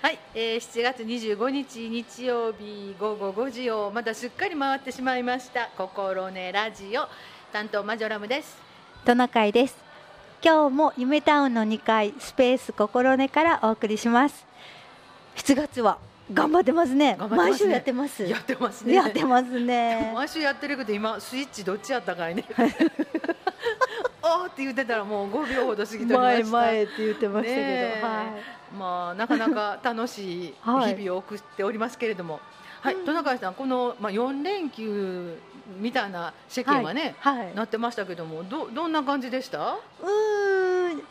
はい、えー、7月25日日曜日午後5時をまだすっかり回ってしまいました。心根ラジオ担当マジョラムです。トナカイです。今日も夢タウンの2階スペース心根からお送りします。7月は頑張ってますね。すね。毎週やってます。やってますね。やってますね。毎週やってるけど今スイッチどっちやったかいね あーって言ってたらもう5秒ほど過ぎてま前した。前って言ってましたけど、はまあなかなか楽しいはい日々を送っておりますけれども、はい、うん。トナカイさんこのまあ4連休みたいな世間はね、い、はい、なってましたけどもどどんな感じでした？うーん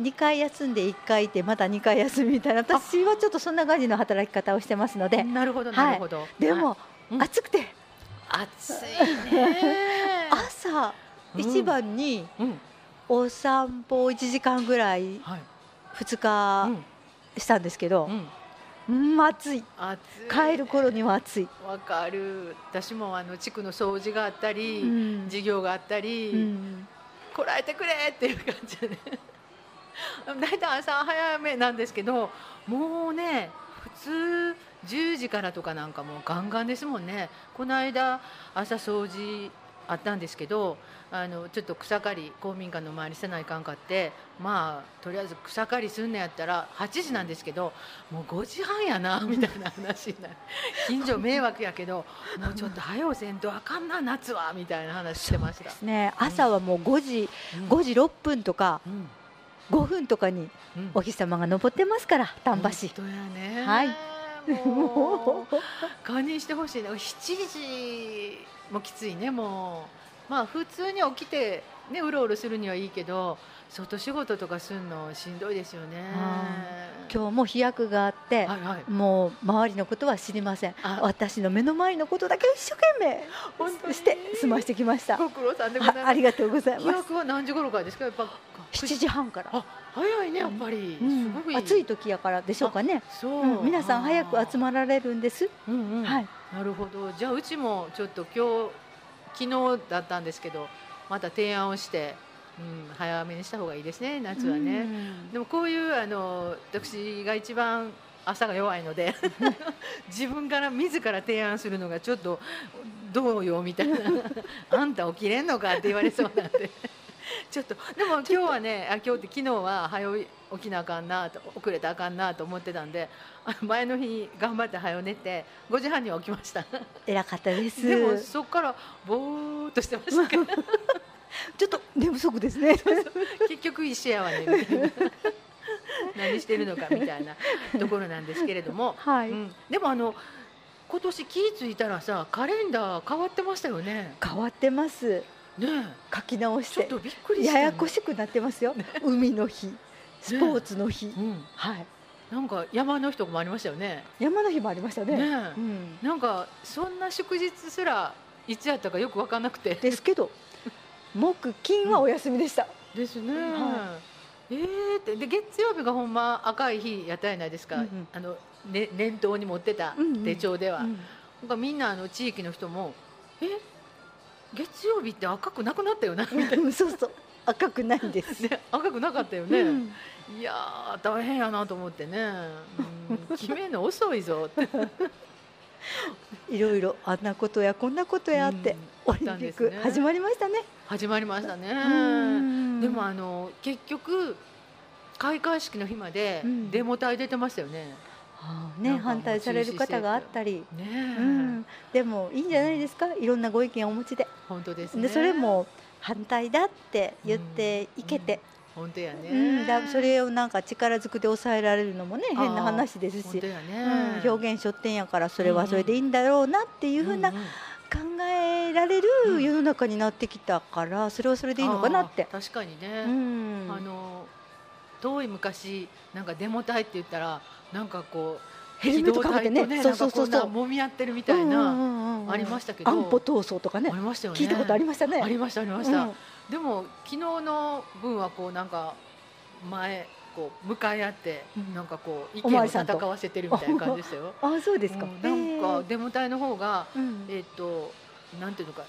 2回休んで1回いてまた2回休みみたいな。私はちょっとそんな感じの働き方をしてますので。なるほどはい。なるほど。でも、はいうん。暑くて。暑いね。朝一番にうんお散歩を1時間ぐらいはい。2うん日したんですけどう、ん。うん、暑い暑い。帰る頃には暑い、わかる。私もあの地区の掃除があったり、うん授業があったり、うんこらえてくれっていう感じでね。だいたい朝早めなんですけど、もうね普通10時からとかなんかもうガンガンですもんね。この間朝掃除あったんですけど。あのちょっと草刈り公民館の周りせないかんかってまあとりあえず草刈りすんのやったら8時なんですけどもう5時半やなみたいな話になる。近所迷惑やけどもうちょっと早うせんとあかんな夏はみたいな話してました。ですね。朝はもう5時うん。5時6分とかうん。5分とかにうん。お日様が昇ってますから丹波市。ね。はい。もう 堪忍してほしいね。7時もきついねもうまあ普通に起きてねうろうろするにはいいけど外仕事とかするのしんどいですよね。今日も飛躍があって、はいはい。もう周りのことは知りません。あ私の目の前のことだけを一生懸命本当に。して済ましてきました。ご苦労さんでございます。あありがとうござい飛ます。躍は何時頃からですか？やっぱ7時半から、あ早いねやっぱり、うん。すごい。暑い時やからでしょうかね、そう、うん。皆さん早く集ままられるんです、うんうん。はい。なるほど。じゃあうちもちょっと今日昨日だったんですけどまた提案をして、うん、早めにした方がいいですね夏はね、うん。でもこういうあの私が一番朝が弱いので 自分から自ら提案するのがちょっとどうよみたいな。あんた起きれんのかって言われそうなんで。ちょっとでも今日はねあ今日って昨日は早起きなあかんなと遅れたらあかんなと思ってたんであの 前の日頑張って早寝て5時半には起きました。偉かったです。でもそこからぼーっとしてました。け どちょっと寝不足ですね。結局一緒やわねみたいな。何してるのかみたいなところなんですけれども、はい、うん、でもあの今年気ぃ付いたらさカレンダー変わってましたよね。変わってます。ね書き直えして。ちょっとびっくりしたやのやこしくなってますよ、海の日スポーツの日、うん、はい。なんか山の日とかもありましたよね。山の日もありましたね。うん、なんかそんな祝日すらいつやったかよく分かんなくて。ですけど木金はお休みでした、ですね。はえーって。で月曜日がほんま赤い日やったやないですか。うんうん。あのね念頭に持ってた手帳では。うん。なんかみんなあの地域の人もえ？月曜日って赤くなくなったよなみたいうんそうそう赤くないんです、な、ね、赤くなかったよね、うん。いやー大変やなと思ってね、うん、決めるの遅いぞ。っ ていろいろあんなことやこんなことやって、オリンピック始まりましたね、始まりましたね、うん。でもあの結局開会式の日までうん。デモ隊出てましたよね、ね反対される方があったり、ねえ、うん、でもいいんじゃないですか？いろんなご意見をお持ちで。本当ですね。でそれも反対だって言っていけて、本当やね、うん。だそれをなんか力ずくで抑えられるのもね変な話ですし、本当やうん、ね、表現書店やからそれはそれでいいんだろうなっていうふうな考えられる世の中になってきたからそれはそれでいいのかなって。確かにね、うん。あの遠い昔なんかデモ隊って言ったらなんかこうヘルメットかぶってね。機動隊とそうそうそうそう。なんかこんな揉み合ってるみたいな、ありましたけど。安保闘争とかね。ありましたよね。聞いたことありましたね。ありましたありました、うん。でも昨日の分はこうなんか前こう向かい合って、うん。なんかこう意お見を戦わせてるみたいな感じでしたよ。あそうですか、うん。なんかデモ隊の方がえっ、となんていうのか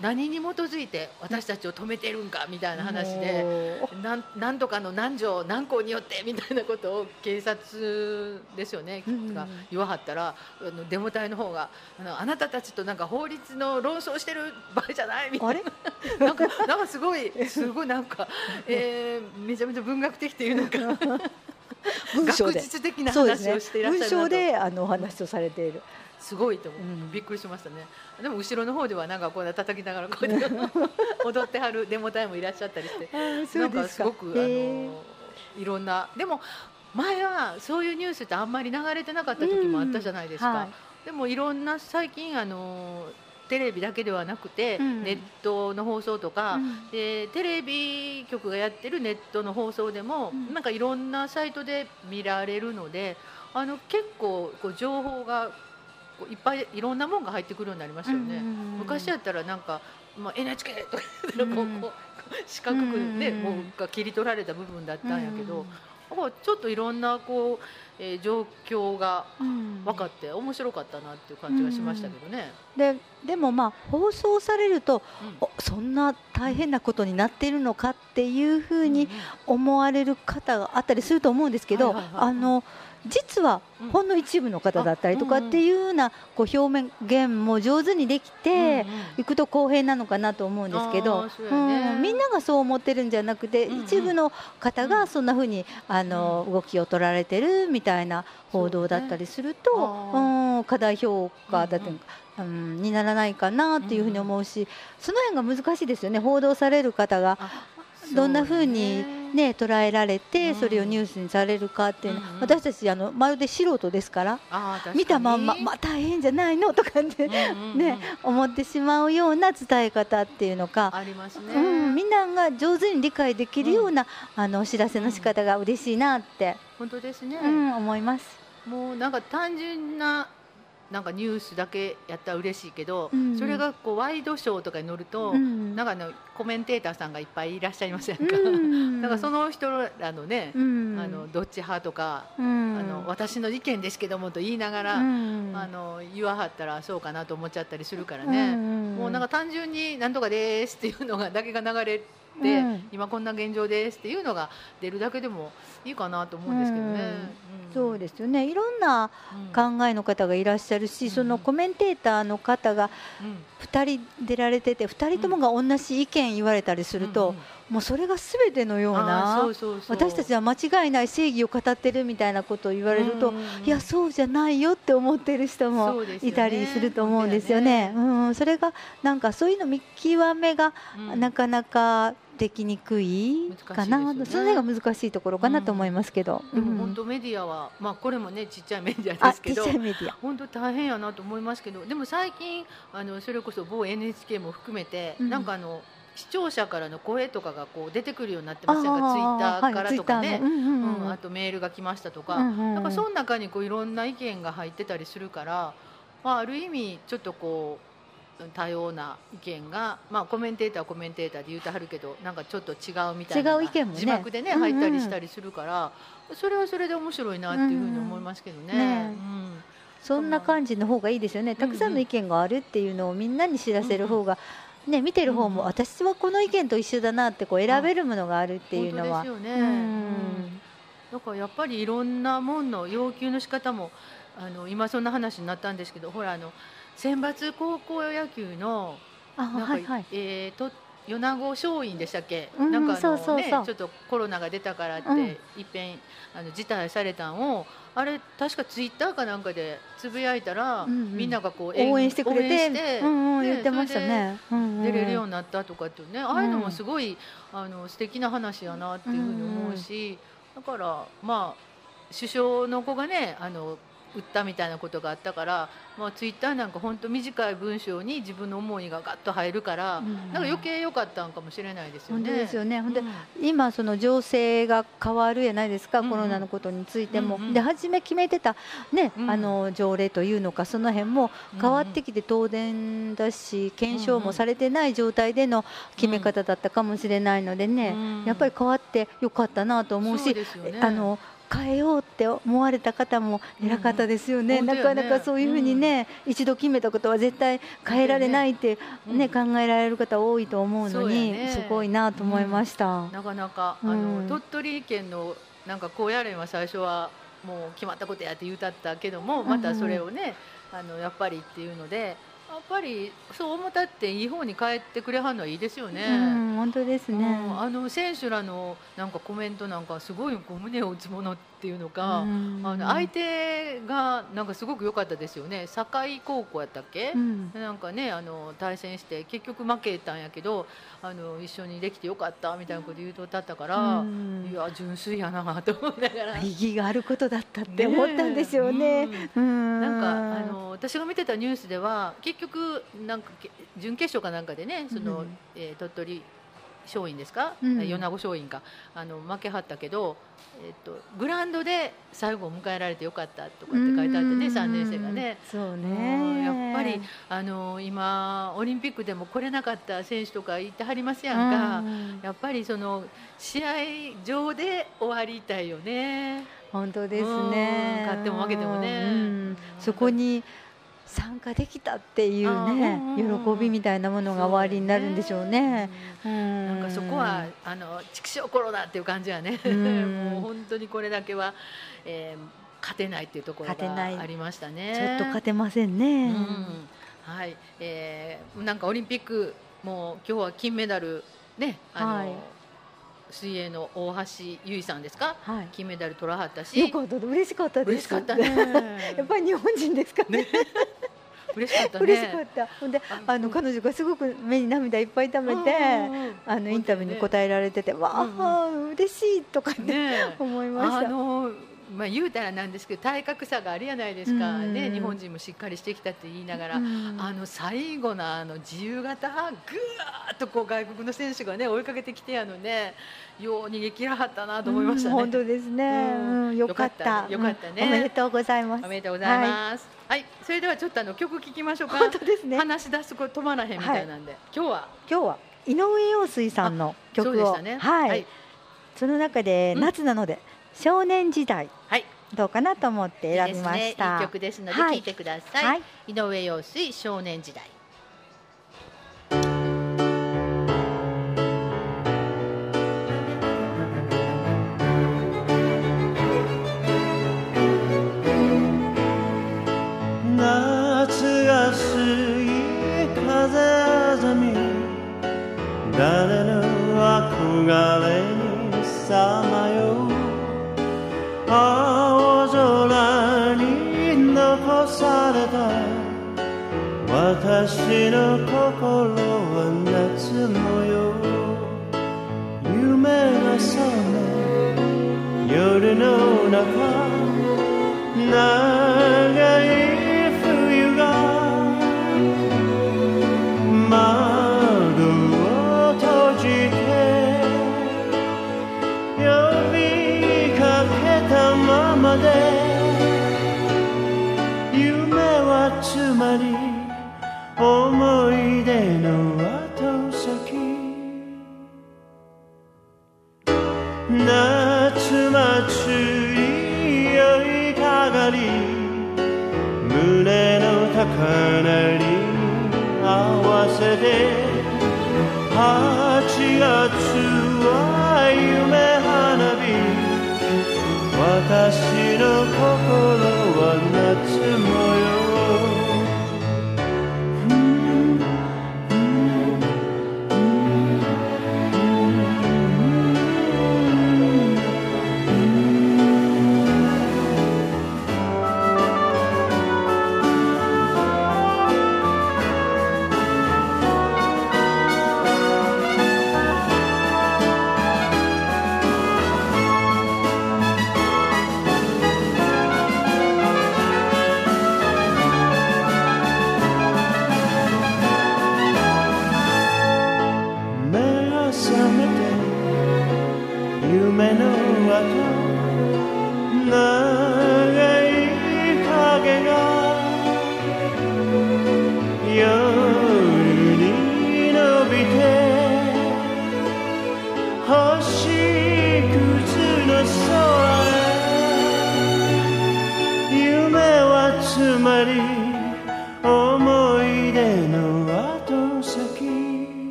何に基づいて私たちを止めてるんかみたいな話でもう。なんなんとかの何条何項によってみたいなことを警察ですよね、うんが言わはったらあのデモ隊の方があのあなたたちとなんか法律の論争してる場合じゃないみたいな。なんかなんかすごいすごいなんか、えー、めちゃめちゃ文学的っていうのか。文章で。学術的な話をしていらっしゃ文章るなと。であのお話をされているすごいと思う、うん。びっくりしましたね。でも後ろの方ではなんかこう叩きながらこうやって 踊ってはるデモ隊もいらっしゃったりしてなんかすごくあへのいろんなでも前はそういうニュースってあんまり流れてなかった時もあったじゃないですか、うんはい。でもいろんな最近あのテレビだけではなくて、うん。ネットの放送とか、うん。でテレビ局がやってるネットの放送でも、うん。なんかいろんなサイトで見られるのであの結構こう情報がいっぱいいろんなもんが入ってくるようになりましたよね。昔やったらなんか、まあ、NHK とかこう、四角くね、うんもうが切り取られた部分だったんやけど、うちょっといろんなこう、えー状況がうん。分かって面白かったなっていう感じがしましたけどね。ででもまあ放送されるとうん。おそんな大変なことになっているのかっていうふうに思われる方があったりすると思うんですけど、あの実はうん。ほんの一部の方だったりとかっていうようなこう表現も上手にできていくと公平なのかなと思うんですけあどみんながそう思ってるんじゃなくて、一部の方がそんなふうにあの、う動きを取られてるみたいな報道だったりすると過大評価だって、うんにならないかなっていうふうに思うし、その辺が難しいですよね。報道される方があどんなふうにね捉えられて、うん。それをニュースにされるかっていうの、うんうん。私たちあのまるで素人ですから見たまんま、まあ、大変じゃないのとかって、うんうんうん。ね思ってしまうような伝え方っていうのか、ありますね。うん、みんなが上手に理解できるような、あのお知らせの仕方が嬉しいなって、本当ですね。うん、思います。もうなんか単純ななんかニュースだけやったら嬉しいけど、うん。それがこうワイドショーとかに乗ると、うん。なんかあのコメンテーターさんがいっぱいいらっしゃいませんか？うん。なんかその人らのね、うん。あのどっち派とか、うん。あの私の意見ですけどもと言いながら、うん。あの言わはったらそうかなと思っちゃったりするからね。んもうなんか単純になんとかですっていうのがだけが流れて、うん。今こんな現状ですっていうのが出るだけでもいいかなと思うんですけどね。そうですよね。いろんなうん。考えの方がいらっしゃるし、うん。そのコメンテーターの方がうん。2人出られてて2人ともが同じ意見言われたりすると、もうそれが全てのような私たちは間違いない正義を語ってるみたいなことを言われると、いやそうじゃないよって思ってる人そもいたりすると思うんですよね。本うん、それがなんかそういうの見極めがうん。なかなかできにくいかな、ねそれが難しいところかなと思いますけど。でもうん。本当メディアは、まあこれもねちっちゃいメディアあですけど。ちっちゃいメディア。本当大変やなと思いますけど。でも最近あのそれこそ某 NHK も含めて、うん。なんかあの視聴者からの声とかがこう出てくるようになってませんか？ツイッあターからとかね、はいうんうんあとメールが来ましたとか、うんうんうん。なんかその中にこういろんな意見が入ってたりするから、まあ、ある意味ちょっとこう多様な意見が、まあ、コメンテーターはコメンテーターで言うてはるけどなんかちょっと違うみたいなのが違う意見もね。字幕でねうんうん。入ったりしたりするから、それはそれで面白いなっていうふうに思いますけどね。ねうん。そんな感じの方がいいですよね。たくさんの意見があるっていうのをみんなに知らせる方が、ね、見てる方も、うん。うん私はこの意見と一緒だなってこう選べるものがあるっていうのは、ですよね、うん。うん。だからやっぱりいろんなもんの要求の仕方もあの今そんな話になったんですけどほらあの選抜高校野球のあな。えーと米子松陰でしたっけ、うんなんかちょっとコロナが出たからって、うん。いっぺんあの辞退されたんをあれ確かツイッターかなんかでつぶやいたら、みんながこう応援してくれてうんうん、ね言ってましたね。出れるようになったとかっていうね、ああいうのもすごいあの素敵な話やなっていうふうに思うし、だからまあ首相の子がねあの売ったみたいなことがあったから、まあ、ツイッターなんか本当短い文章に自分の思いがガッと入るから、うん。なんか余計良かったんかもしれないですよね。本当ですよね。ほんで、うん。今その情勢が変わるやないですか、うん。うんコロナのことについても、うんうんで初め決めてたね、うん。あの条例というのかその辺も変わってきて当然だし、検証もされてない状態での決め方だったかもしれないのでね、うんやっぱり変わってよかったなと思うし、そうね。あの変えようって思われた方も偉かったですよね、うん。なかなかそういうふうにね、一度決めたことは絶対変えられないって、ね考えられる方多いと思うのにすごいなと思いました。なかなか、うん。あの鳥取県のなんか高野連は最初はもう決まったことやって言うたったけどもまたそれをね、あのやっぱりっていうのでやっぱりそう思ったっていい方に帰ってくれはんのはいいですよね。うん、本当ですね。うんあの選手らのなんかコメントなんかすごいこう胸を打つものっていうのか、うん。あの相手がなんかすごく良かったですよね。堺高校やったっけ、うん。なんかねあの対戦して結局負けたんやけどあの一緒にできてよかったみたいなこと言うとったったから、うん。いや純粋やなと思いながら。意義があることだったって思ったんですよね。うん。なんかあの私が見てたニュースでは結局なんかけ準決勝かなんかでねその、うん。えー鳥取松陰ですか、うん。米子松陰か。あの負けはったけど、えっとグラウンドで最後を迎えられてよかったとかって書いてあってね3年生がね。そううんね。やっぱりあの今オリンピックでも来れなかった選手とかいてはりますやんか、うん。やっぱりその試合上で終わりたいよね。本当ですね。うん勝っても負けてもね。うん。そこに参加できたっていうあね喜びみたいなものが終わりになるんでしょうね。うんななんかそこはあの畜生コロナっていう感じやね。うん もう本当にこれだけは、えー勝てないっていうところ勝てないがありましたね。ちょっと勝てませんうね。んはい、えーなんかオリンピックもう今日は金メダルねあの、はい水泳の大橋悠依さんですか？はい。金メダル取らはったしよかった嬉しかったです。嬉しかったね やっぱり日本人ですかね。嬉しかったね嬉しかった。ほんでああの彼女がすごく目に涙いっぱい溜めて。あのインタビューに答えられてて、わあ、嬉しいとかってね思いました。あのまあ言うたらなんですけど体格差があるやないですか、うん。ね日本人もしっかりしてきたって言いながら、うん。あの最後のあの自由形ぐわーっとこう外国の選手がね追いかけてきてやのね。よう逃げ切らはったなと思いましたね。うん本当ですね。うん。うんよかった。よかったね。うん。おめでとうございます。おめでとうございます。はい、それではちょっとあの曲聴きましょうか。本当ですね。話し出すこ止まらへんみたいなんで、今日は？今日は井上陽水さんの曲を、ね。はい、はい、その中でうん。夏なので、少年時代はいどうかなと思って選びましいいた。ですね、いい曲ですのではい聴いてください。はい、井上陽水少年時代。私の心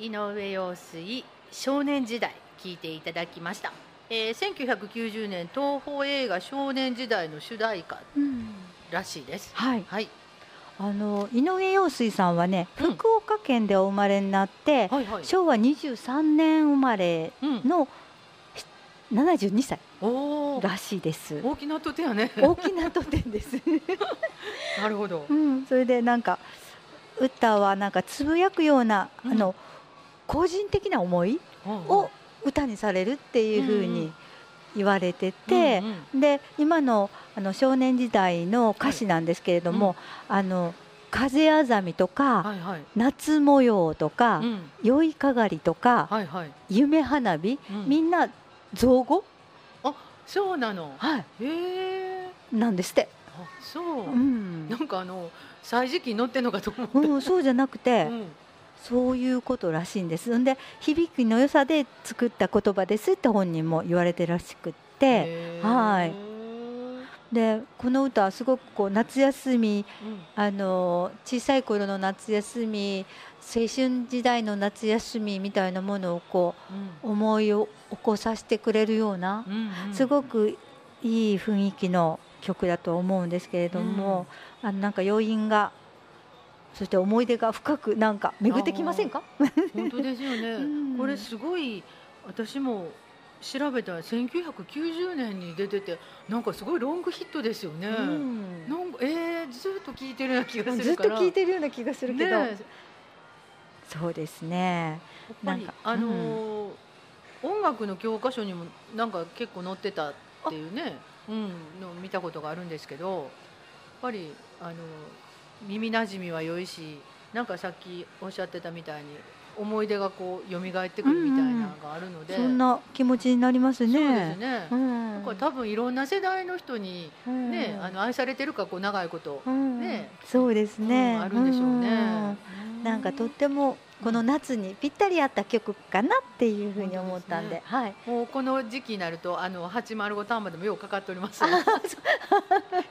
井上陽水少年時代聞いていただきました、えー、1990年東宝映画少年時代の主題歌うんらしいです。はい。はい。あの井上陽水さんはね、うん。福岡県でお生まれになって、はいはい。昭和23年生まれうん。のし72歳らしいです。大きなとてやね。大きな都店です。なるほど。うん、それでなんか歌はなんかつぶやくような、うん。あの個人的な思いを歌にされるっていうふうに言われてて、で今のあの少年時代の歌詞なんですけれども、あの風あざみとか、夏模様とか、うん。酔いかがりとか、夢花火、うん。みんな造語、あそうなの？はい、へえ。なんですって。あそう。うん。なんかあの歳時記に載ってんのかと思ったうん、そうじゃなくて、うんそういうことらしいんです。んで響きの良さで作った言葉ですって本人も言われてらしくって。はい。でこの歌はすごくこう夏休みうん。あの小さい頃の夏休み青春時代の夏休みみたいなものをこう思いを起こさせてくれるようなうんうん。すごくいい雰囲気の曲だと思うんですけれども、あのなんか余韻がそして思い出が深くなんか巡ってきませんか？本当ですよね、うん。これすごい私も調べたら1990年に出ててなんかすごいロングヒットですよね、うん。なんかえー、ずっと聞いてるような気がすずっと聞いてるような気がするけど、ねそうですね。なんかあのー音楽の教科書にもなんか結構載ってたっていうね、うん、の見たことがあるんですけどやっぱりあの耳なじみは良いしなんかさっきおっしゃってたみたいに思い出がこう蘇ってくるみたいなのがあるので、そんな気持ちになりますね。そうですね、うん。だから多分いろんな世代の人にうん。ね、あの愛されてるかこう長いこと、うん。ね。そうですね、うんあるんでしょうね。うん。なんかとってもこの夏にぴったり合った曲かなっていうふうに思ったんで、はい。もうこの時期になるとあの 八丸五丹波でもようかかっておりますよ。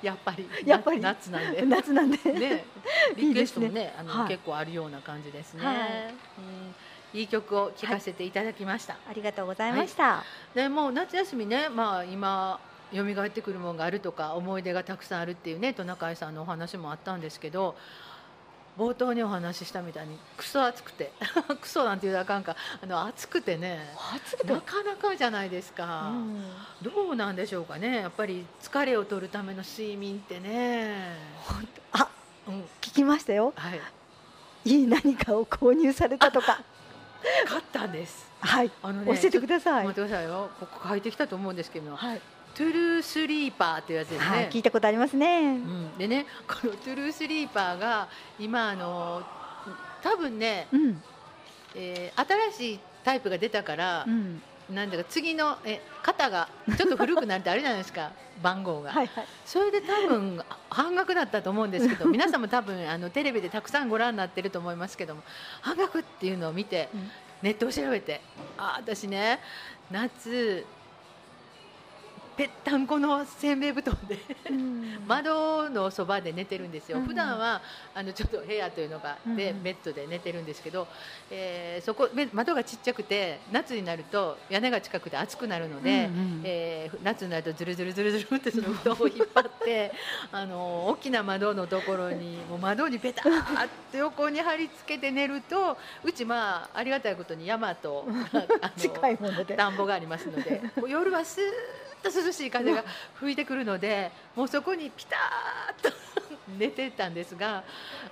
やっぱりやっぱりな夏なんで。夏なんで。ね、リクエストもいいねあの、はい結構あるような感じですね。はいうん、いい曲を聴かせていただきました。ありがとうございました。でもう夏休みね、まあ今蘇ってくるものがあるとか思い出がたくさんあるっていうねトナカイさんのお話もあったんですけど冒頭にお話ししたみたいにクソ暑くて。クソなんて言うとあかんか。あの暑くてね。なかなかじゃないですか、うん。どうなんでしょうかね。やっぱり疲れを取るための睡眠ってね、本当あ、うん。聞きましたよ。はい、いい何かを購入されたとか。買ったんです。はい。あの教えてください。待ってくださいよ。ここ書いてきたと思うんですけど、はい。トゥルースリーパーっていうやつですね、はい、聞いたことありますね。うん、でねこのトゥルースリーパーが今あの多分ね、うん。えー新しいタイプが出たからう、ん。なんだか次のえ型がちょっと古くなるってあるじゃないですか 番号が、はいはい。それで多分半額だったと思うんですけど 皆さんも多分あのテレビでたくさんご覧になってると思いますけども半額っていうのを見て、うんネットを調べてあ私ね夏ぺったんこのせんべい布団でうん。窓のそばで寝てるんですよ、うん。普段はあのちょっと部屋というのがで、うん。ベッドで寝てるんですけど、えーそこめ窓がちっちゃくて夏になると屋根が近くて暑くなるので、うんうんえー夏になるとずるずるずるずるってその布団を引っ張って あの大きな窓のところにもう窓にペターって横に貼り付けて寝るとうちまあありがたいことに山とあの 近いもので。田んぼがありますので夜はスーッと涼しい風が吹いてくるのでもうそこにピターッと 寝てたんですが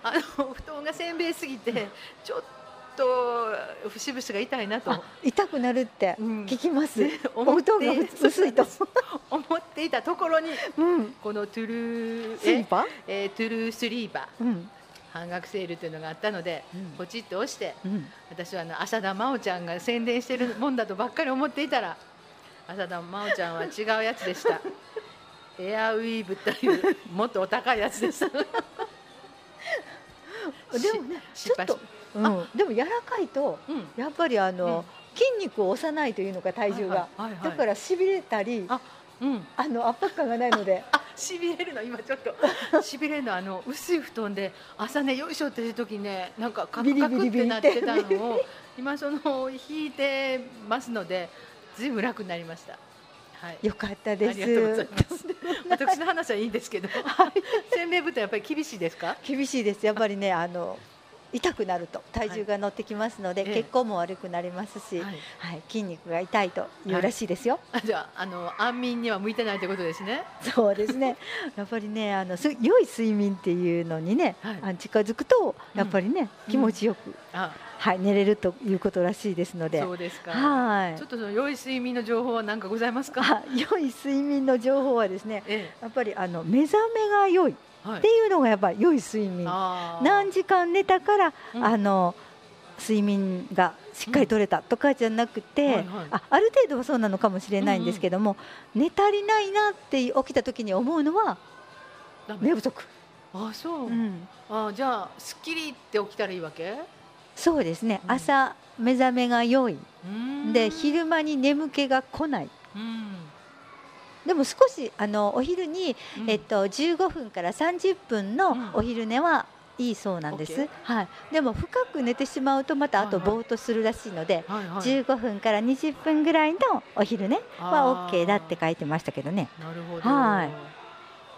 あの布団がせんべいすぎてちょっと節々が痛いなと。あ痛くなるってうん。聞きます、ねお思って布団が薄いと、思っていたところにうん、このトゥルースリーパー、えートゥルースリーバー。うん。半額セールというのがあったので、うん。ポチッと押してうん、私はあの浅田真央ちゃんが宣伝してるもんだとばっかり思っていたら浅田真央ちゃんは違うやつでした。エアウィーブというもっとお高いやつでした。でもねちょっと、うん、でも柔らかいとうん。やっぱりあの、うん。筋肉を押さないというのか体重が、はいはいはいはい。だからしびれたりあうん。あの圧迫感がないので。あしびれるの今ちょっと。しびれるのあの薄い布団で朝ねよいしょっていう時ねなんかカクカクってなってたのを今その引いてますのでずいぶん楽になりました。はい。よかったです。ます。私の話はいいんですけど、せんべい豚やっぱり厳しいですか？厳しいです。やっぱりねあの痛くなると体重が乗ってきますので、ええ血行も悪くなりますし、ははい。い筋肉が痛いというらしいですよ、あじゃああの安眠には向いてないということですね。そうですね。やっぱりねあのす良い睡眠っていうのにね、はい。あの近づくとうんやっぱりね、気持ちよく、あ、はい寝れるということらしいですので。そうですか。はい。ちょっとその良い睡眠の情報は何かございますか？あ良い睡眠の情報はですねえやっぱりあの目覚めが良いっえ、はいて。いうのがやっぱり良い睡眠。あー何時間寝たから、うん。あの睡眠がしっかり取れたとかじゃなくて、はいはい。あある程度はそうなのかもしれないんですけども、寝足りないなって起きた時に思うのは寝不足、あ、そう。うん。あ、じゃあすっきりって起きたらいいわけ？そうですね、うん。朝目覚めが良い、で昼間に眠気が来ない。うん。でも少しあのお昼に、うん。えっと、15分から30分のうん。お昼寝はいいそうなんです、はい、でも深く寝てしまうとまたあとぼーっとするらしいので、はいはい。15分から20分ぐらいのお昼寝は OK だって書いてましたけどね。なるほど。はい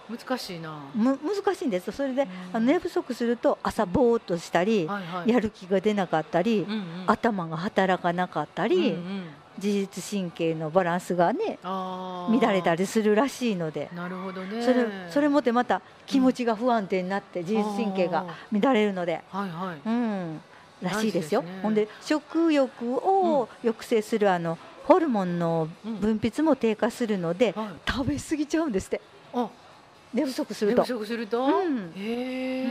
難しいな。む難しいんですそれで、うん寝不足すると朝ぼーっとしたり、はいはい。やる気が出なかったり、うんうん。頭が働かなかったり、うんうん自律神経のバランスがね乱れたりするらしいので、なるほどね。それそれもってまた気持ちが不安定になって自律神経が乱れるので、はいはい。うん、らしいですよ。ねほんで食欲を抑制するあのホルモンの分泌も低下するので、はい。食べ過ぎちゃうんですってあ、寝不足すると寝不。足すると？うんへえ。う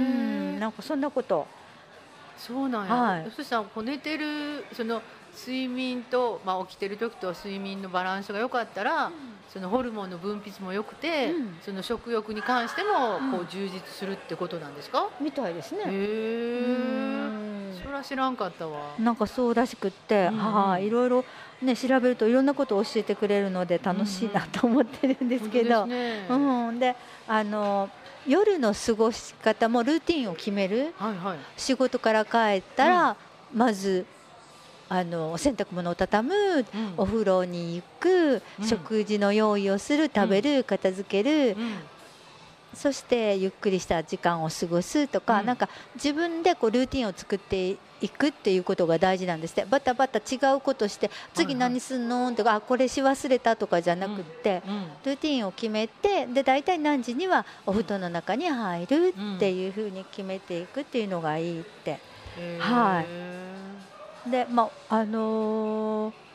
ん、なんかそんなこと。そうなんや。はいそしたらこう寝てるその睡眠とまあ起きてる時と睡眠のバランスが良かったら、そのホルモンの分泌も良くて、うんその食欲に関してもこううん充実するってことなんですか？みたいですね。へえ。うんそら知らんかったわ。なんかそうらしくって、うん。うんはい、いろいろね調べるといろんなことを教えてくれるので楽しいなと思ってるんですけど、本当ですね。うん、であの夜の過ごし方もルーティンを決めるはいはい。仕事から帰ったら、まずあの洗濯物を畳むうん。お風呂に行く、うん。食事の用意をする食べる、片付ける、うんそしてゆっくりした時間を過ごすとか、うん。なんか自分でこうルーティンを作っていくっていうことが大事なんですって。バタバタ違うことして次何すんのとかあこれし忘れたとかじゃなくって、うんルーティンを決めてで大体何時にはお布団の中に入るっていうふうに決めていくっていうのがいいって。はい。でまああのー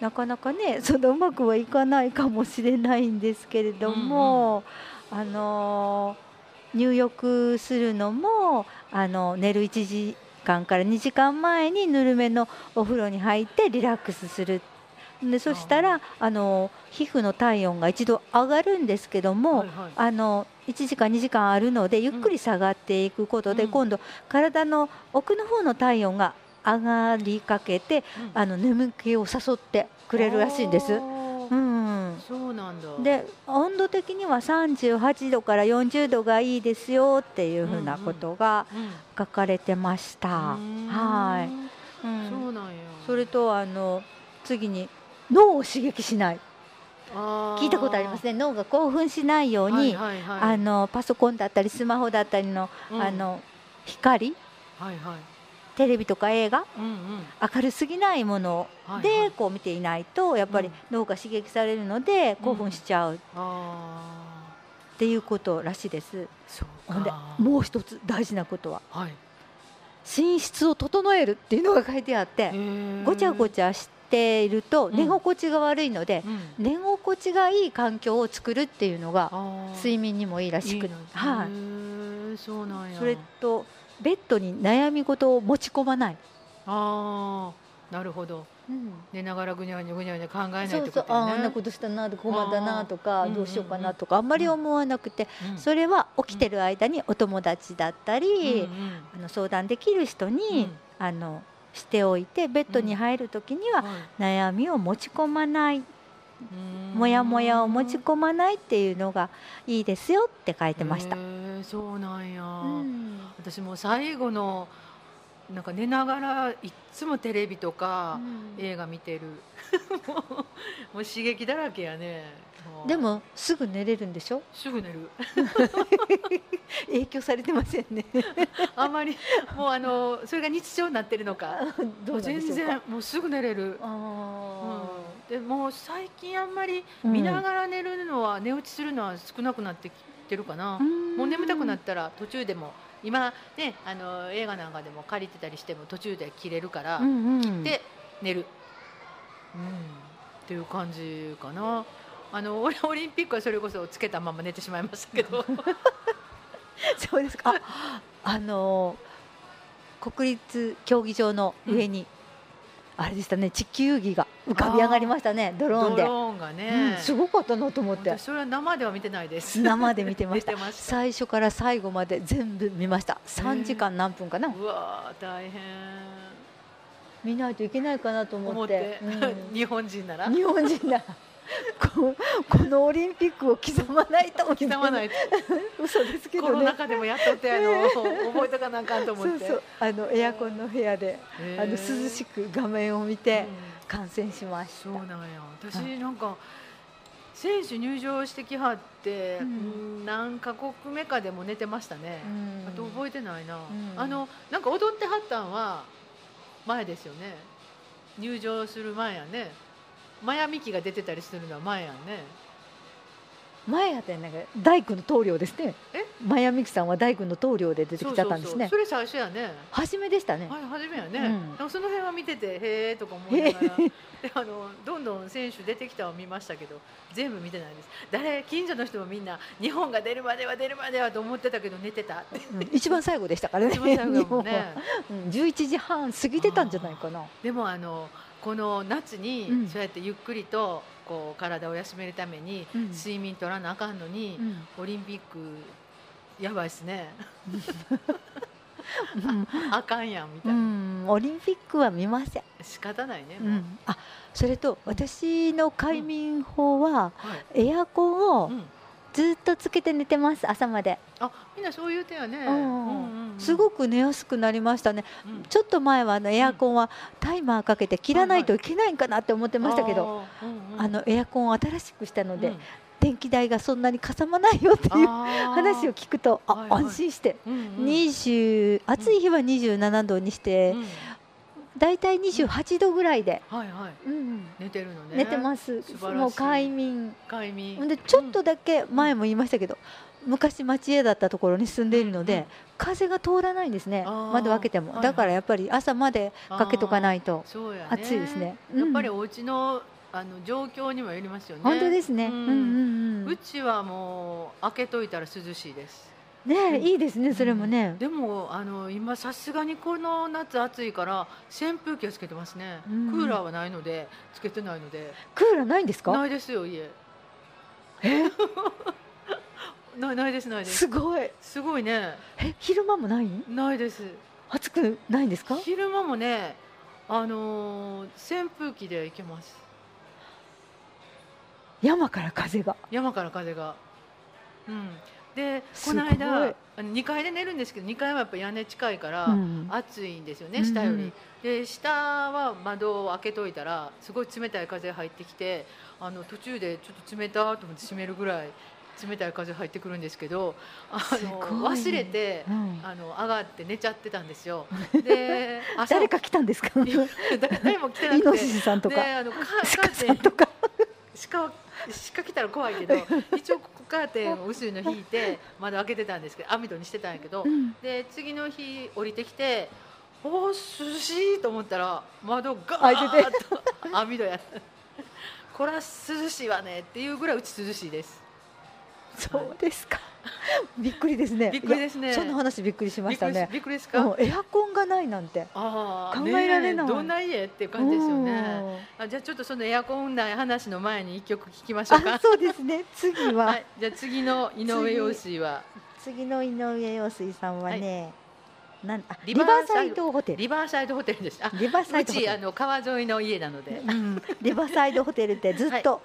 なかなかねそのうまくはいかないかもしれないんですけれども、あのー入浴するのもあの寝る1時間から2時間前にぬるめのお風呂に入ってリラックスする。でそしたらあの皮膚の体温が一度上がるんですけども、はいはい。あの1時間2時間あるのでゆっくり下がっていくことで、うん。今度体の奥の方の体温が上がりかけて、うん。あの眠気を誘ってくれるらしいんです。あうーん、そうなんだ。で温度的には38度から40度がいいですよっていうふうなことがうん、書かれてました。はい、うんそうなんや。それとあの次に脳を刺激しない聞いたことありますね。ね脳が興奮しないように、はいはいはい、あのパソコンだったりスマホだったりの,、うんあの光？はいはい。テレビとか映画うんうん。明るすぎないものでこう見ていないとやっぱりうん。脳が刺激されるので興奮しちゃう、あっていうことらしいです。でか。もう一つ大事なことは。はい。寝室を整えるっていうのが書いてあってごちゃごちちゃしているとうん。寝心地が悪いので、うん。寝心地がいい環境を作るっていうのが睡眠にもいいらしくいいの。はい、そうなんや。それとベッドに悩み事を持ち込まない、ああなるほど。寝ながらぐにゃぐにゃぐにゃぐにゃ考えないってそうそうことよねああんなことしたな困ったなとあかーどうしようかなとかあんまり思わなくてうんそれは起きてる間にお友達だったり、うんうんあの相談できる人に、あのしておいてベッドに入る時にははい悩みを持ち込まない、うんもやもやを持ち込まないっていうのがいいですよって書いてました。そうなんや、うん。私もう最後のなんか寝ながらいっつもテレビとか映画見てる。もうもう刺激だらけやね。でもすぐ寝れるんでしょ？すぐ寝る。影響されてませんね。あんまりもうあのそれが日常になってるのか。どう全然もうすぐ寝れる、あうん、でもう最近あんまりうん。見ながら寝るのは、寝落ちするのは少なくなってきてるかな、ーもう眠たくなったら途中でも今ねあの映画なんかでも借りてたりしても途中で切れるから、うんうん。で寝る、うん、っていう感じかな。あの俺オリンピックはそれこそつけたまま寝てしまいましたけど。そうですか。ああのー国立競技場の上に、あれでしたね。地球儀が浮かび上がりましたね。ドローンで。ドローンがうねん、すごかったなと思って。私それは生では見てないです。生で見てました。見てました。最初から最後まで全部見ました。3時間何分かな。うわー大変。見ないといけないかなと思って。て、うん。日本人なら。日本人だこ このオリンピックを刻まないと刻まないい 嘘ですけコロどねナ禍でもやっとってあの 覚えとかなあかんと思って。そうそう。あのエアコンの部屋であの涼しく画面を見て観戦しました。そうなんや。私なんか選手入場してきはって、うん。うん何カ国目かでも寝てましたね、うん。あと覚えてないな、ん。あのなんか踊ってはったんは前ですよね。入場する前やねマヤミキが出てたりするのは前やんね。前やったらなんか大工の棟梁ですねえ？マヤミキさんは大工の棟梁で出てきちゃったんですね。そうそうそう。それ最初やね。初めでしたね。はい初めやね、うん。でもその辺は見ててへえとか思いながら。であのどんどん選手出てきたのを見ましたけど全部見てないです。誰近所の人もみんな日本が出るまでは出るまではと思ってたけど寝てたうん。一番最後でしたからね。一番最後だもんね。うん。11時半過ぎてたんじゃないかな。でもあのこの夏にうん。そうやってゆっくりとこう体を休めるためにうん。睡眠取らなあかんのに、うん。オリンピックやばいっすね。うん。あかんやんみたういな、ん。オリンピックは見ません。仕方ないね、もう。うん、あそれと私の快眠法ははい。エアコンをうん、ずっとつけて寝てます朝まで、あみんなそういう手やね、すごく寝やすくなりましたね。うん。ちょっと前はあのエアコンはタイマーかけて切らないといけないんかなって思ってましたけど、あーうんうん。あのエアコンを新しくしたので、うん。電気代がそんなにかさまないよっていう話を聞くとあ、はいはい。安心して、うんうん。20暑い日は27度にして、うん。だいたい28度ぐらいで、はいはい。うん寝てるのね。寝てます。もう快眠。快眠。でちょっとだけ前も言いましたけど、昔町家だったところに住んでいるので、うん風が通らないんですね。窓開けても、だからやっぱり朝までかけとかないと暑いですね。やっぱりうんお家のあの状況にもよりますよね。本当ですね、ううんんうんうん。うちはもう開けといたら涼しいです。ねえうん。いいですねそれもね、でもあの今さすがにこの夏暑いから扇風機をつけてますね、うん。クーラーはないのでつけてないので。クーラーないんですか？ないですよ家ないないですないです。すごい。すごいね。え昼間もない？ないです。暑くないんですか？昼間もねあのー扇風機で行けます。山から風が。山から風が。うん。でこの間あの2階で寝るんですけど2階はやっぱ屋根近いから、うん。暑いんですようんね下より、で下は窓を開けといたらすごい冷たい風入ってきてあの途中でちょっと冷たと思って閉めるぐらい冷たい風入ってくるんですけどあすの忘れて、うん。あの上がって寝ちゃってたんですよ。で朝。誰か来たんですか？誰誰も来てなイノくてシシさんとか。であのか。カ鹿ーテンとか鹿鹿来たら怖いけど一応カーテンを薄いの引いて窓開けてたんですけど網戸にしてたんやけど、うん。で次の日降りてきておー涼しいと思ったら窓ガ開いーて。ッと網戸やった。これは涼しいわねっていうぐらいうち涼しいですそうですか。びっくりですね。びっくりですね。その話びっくりしまししたね。びっくりですか、うんエアコンがないなんて。ああ考えられない。どんな家っていう感じですよね。あじゃあちょっとそのエアコンない話の前に一曲聴きましょうあか、そうですね。次は、はい、じゃあ次の井上陽水は。次。の井上陽水さんはね、なんあリリババーサイドドホテル。リバーサイドホテルです。あリバーサイうドあの川沿いの家なので。うん、リバーサイドホテルってずっと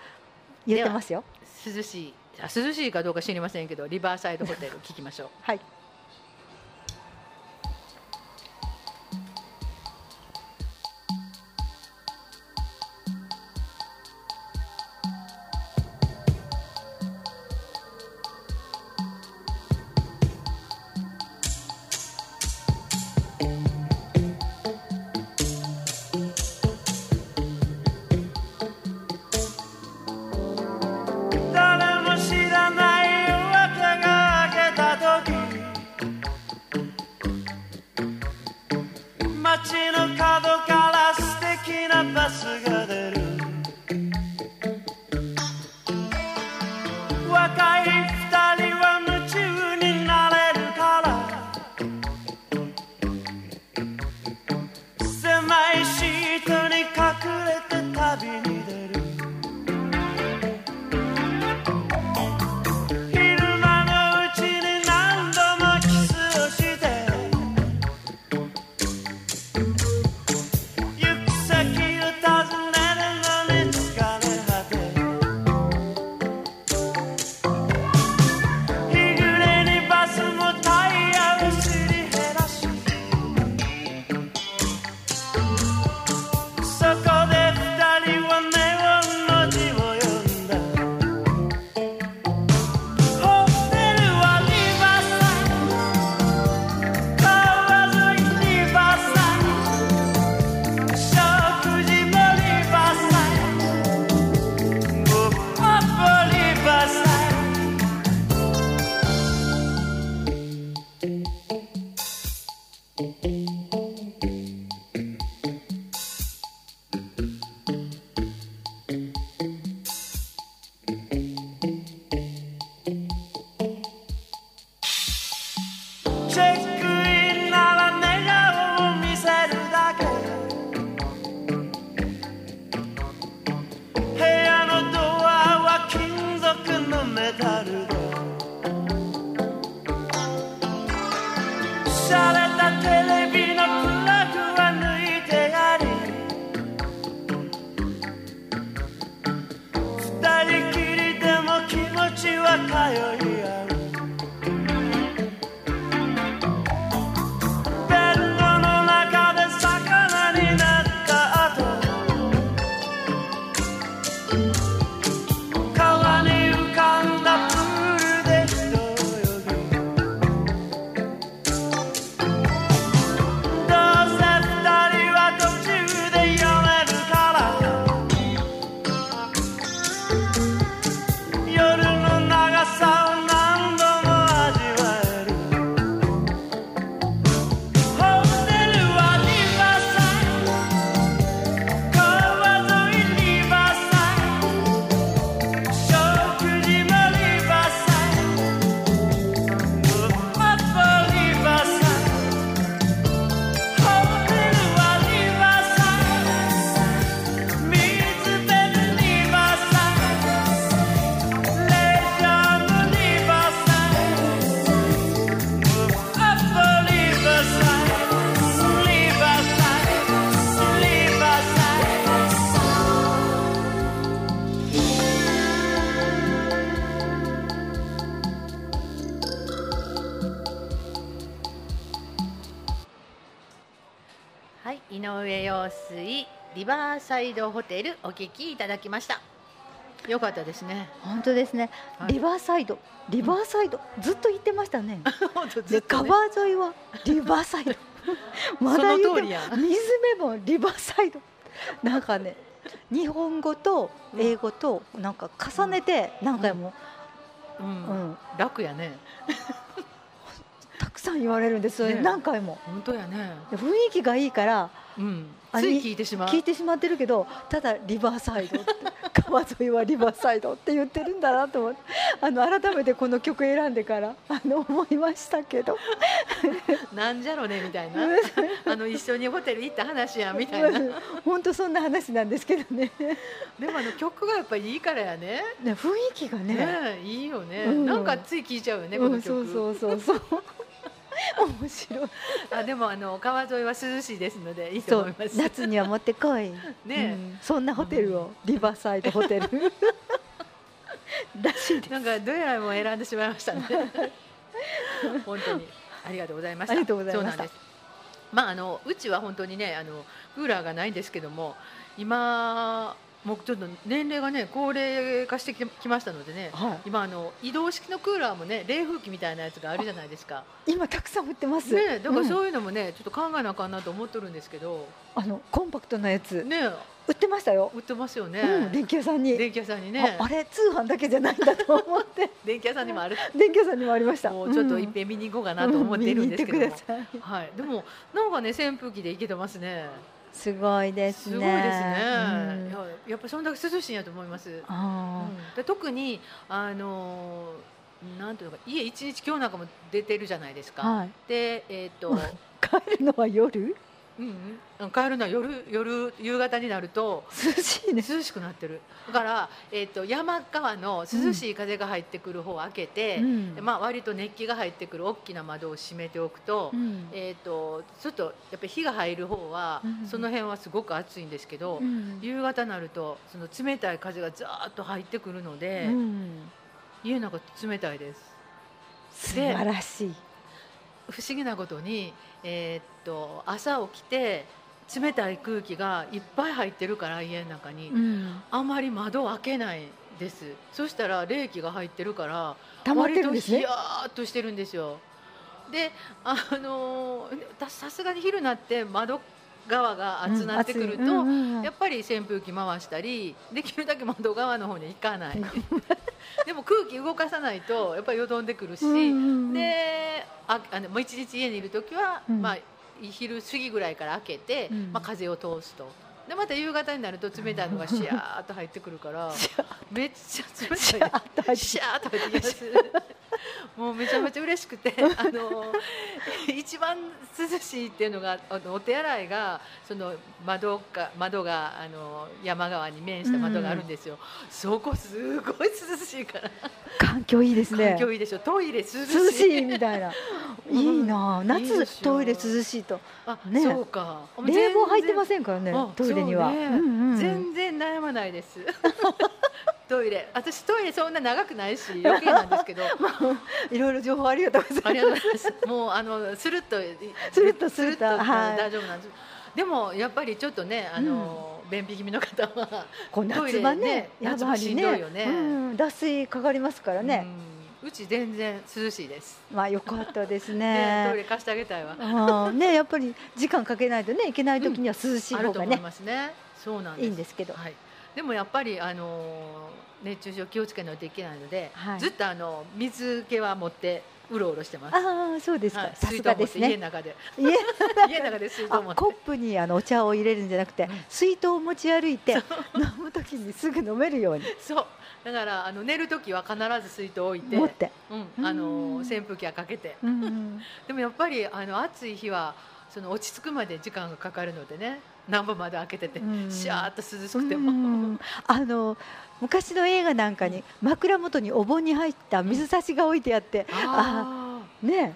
言ってますよ。涼しい。あ涼しいかどうか知りませんけどリバーサイドホテル聞きましょうはい。金属のリバーサイドホテルお聞きいただきました。よかったですね。本当ですね。はい。リバーサイド、リバーサイド、ずっと言ってましたね。本当ずでっとね川沿いはリバーサイド。まだ言って水辺もリバーサイド。なんかね、日本語と英語となんか重ねて何回も、ううん。ん、楽やね。た くさん言われるんです。ね。何回も。本当やね。で雰囲気がいいからうん。あつい聞いてしまう。聞いてしまってるけどただリバーサイドって 川沿いはリバーサイドって言ってるんだなと思ってあの改めてこの曲選んでからあの思いましたけど。なんじゃろねみたいな。あの一緒にホテル行った話やみたいな。本当そんな話なんですけどね。でもあの曲がやっぱりいいからやね。ね雰囲気がね。ねいいよね、うん。なんかつい聞いちゃうよねこうん、の曲、そうそうそうそう 面白い。あでもあの川沿いは涼しいですのでいいと思います。夏には持ってこい。ねうん。そんなホテルを、リバーサイドホテル。らしいなんかどえらいもん選んでしまいましたね。本当にありがとうございました。ありがとうございました。そうなんです。まああのうちは本当にねあのクーラーがないんですけども今もうちょっと年齢がね高齢化してききましたのでねは今あの移動式のクーラーもね冷風機みたいなやつがあるじゃないですか。い、今たくさん売ってます。ねだからうん。そういうのもね、ちょっと考えなあかんなと思ってるんですけど。あのコンパクトなやつ。ね売ってましたよ、売ってますよね。うん、電気屋さんに、電気屋さんにね。ああれ通販だけじゃないんだと思って。電気屋さんにもある。電気屋さんにもありました。もうちょっといっん。ぺん見に行こうかなと思っているんですけども、うん見に行ってください。はい、でもなんかね扇風機でいけてますねすごいですね。すごいですね、うんいややっぱそんだけ涼しいんやと思います、あうん。で特にあのーなんていうのか家一日今日なんかも出てるじゃないですか、ーはい。でえっ、と、う ん帰るのは夜？うんうん、帰るのは夜夜夕方になると涼しいね涼しくなってるだから、えー、と山側の涼しい風が入ってくる方を開けて、うん。まあ、割と熱気が入ってくる大きな窓を閉めておくと,、うん。えー、とちょっとやっぱり火が入る方は、うん。その辺はすごく暑いん。ですけど、うん。夕方になるとその冷たい風がザーッと入ってくるので、うん。家の中冷たいです。素晴らしい不思議なことに、えーっと朝起きて冷たい空気がいっぱい入ってるから家の中に、うん。あんまり窓を開けないです。そしたら冷気が入ってるから溜まってるんですね。割とヒヤーっとしてるんですよ。であのさすがに昼になって窓側が熱くなってくると、やっぱり扇風機回したりできるだけ窓側の方に行かない。でも空気動かさないとやっぱりよどんでくるし、でああのもう一日家にいる時は、うん。まあ、昼過ぎぐらいから開けて、うん。まあ、風を通すと。でまた夕方になると冷たいのがシャーっと入ってくるから めっちゃ冷たい。シャーっと入ってきます もうめちゃめちゃ嬉しくて あの一番涼しいっていうのがあのお手洗いがその窓が窓があの山側に面した窓があるんですよ、そこすごい涼しいから。環境いいですね。環境いいでしょ。トイレ涼しい。みたいな。いいな。夏トイレ涼しいと。あ、ね。そうか。冷房入ってまんせんからねあトイレには。ね。うんうん。全然悩まないですトイレ。私トイレそんな長くないし余計なんですけど。いろいろ情報ありがとうございます。ありがとうございます。もうあのスルッとスルッとスルッと。はい。大丈夫なんです。でもやっぱりちょっとねあの、便秘気味の方はこう夏場ねねや夏場しはりねね。うん脱水かかりますからね。うん。うち全然涼しいです。まあよかったですね。トイねレ貸してあげたいわ。ねやっぱり時間かけないとねいけない時には涼しいあると思い方がねますね。そうなんです。いいんですけど。はい、でもやっぱりあの熱中症気をつけないといけないので、はい。ずっとあの水気は持ってうろうろしてます。ああそうですはい。かさすがですね。家の中で。家家の中で水筒あ持って。コップにあのお茶を入れるんじゃなくて、うん。水筒を持ち歩いて飲む時にすぐ飲めるように。そう。だからあの寝る時は必ず水筒置いて持って、うん、あのうん扇風機はかけて。うんうん。でもやっぱりあの暑い日はその落ち着くまで時間がかかるのでね何本まで開けてて、うん。シャーっと涼しくてうも、んあの昔の映画なんかに枕元にお盆に入った水差しが置いてあって、ああね。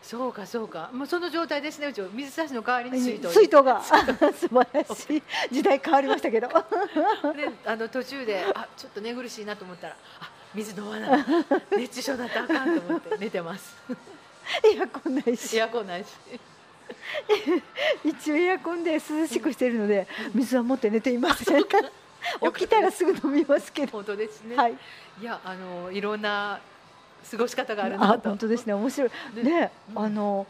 そうかそうか。もうその状態ですねうち水差しの代わりに水筒に。水筒が。素晴らしい。時代変わりましたけど。であの途中であちょっと寝苦しいなと思ったらあ水飲まない。熱中症だったらあかんと思って寝てます。エアコンないし。エアコンないし 一応エアコンで涼しくしているので水は持って寝ていません。起きたらすぐ飲みますけど。本当ですね、はい。い、やあのいろんな過ごし方があるあなと。本当ですね。面白い。でねうん。あの